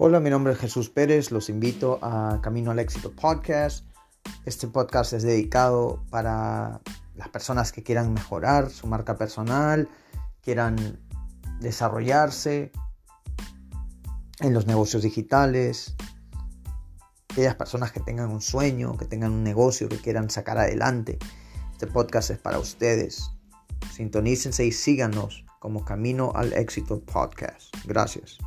Hola, mi nombre es Jesús Pérez, los invito a Camino al Éxito Podcast. Este podcast es dedicado para las personas que quieran mejorar su marca personal, quieran desarrollarse en los negocios digitales, aquellas personas que tengan un sueño, que tengan un negocio, que quieran sacar adelante. Este podcast es para ustedes. Sintonícense y síganos como Camino al Éxito Podcast. Gracias.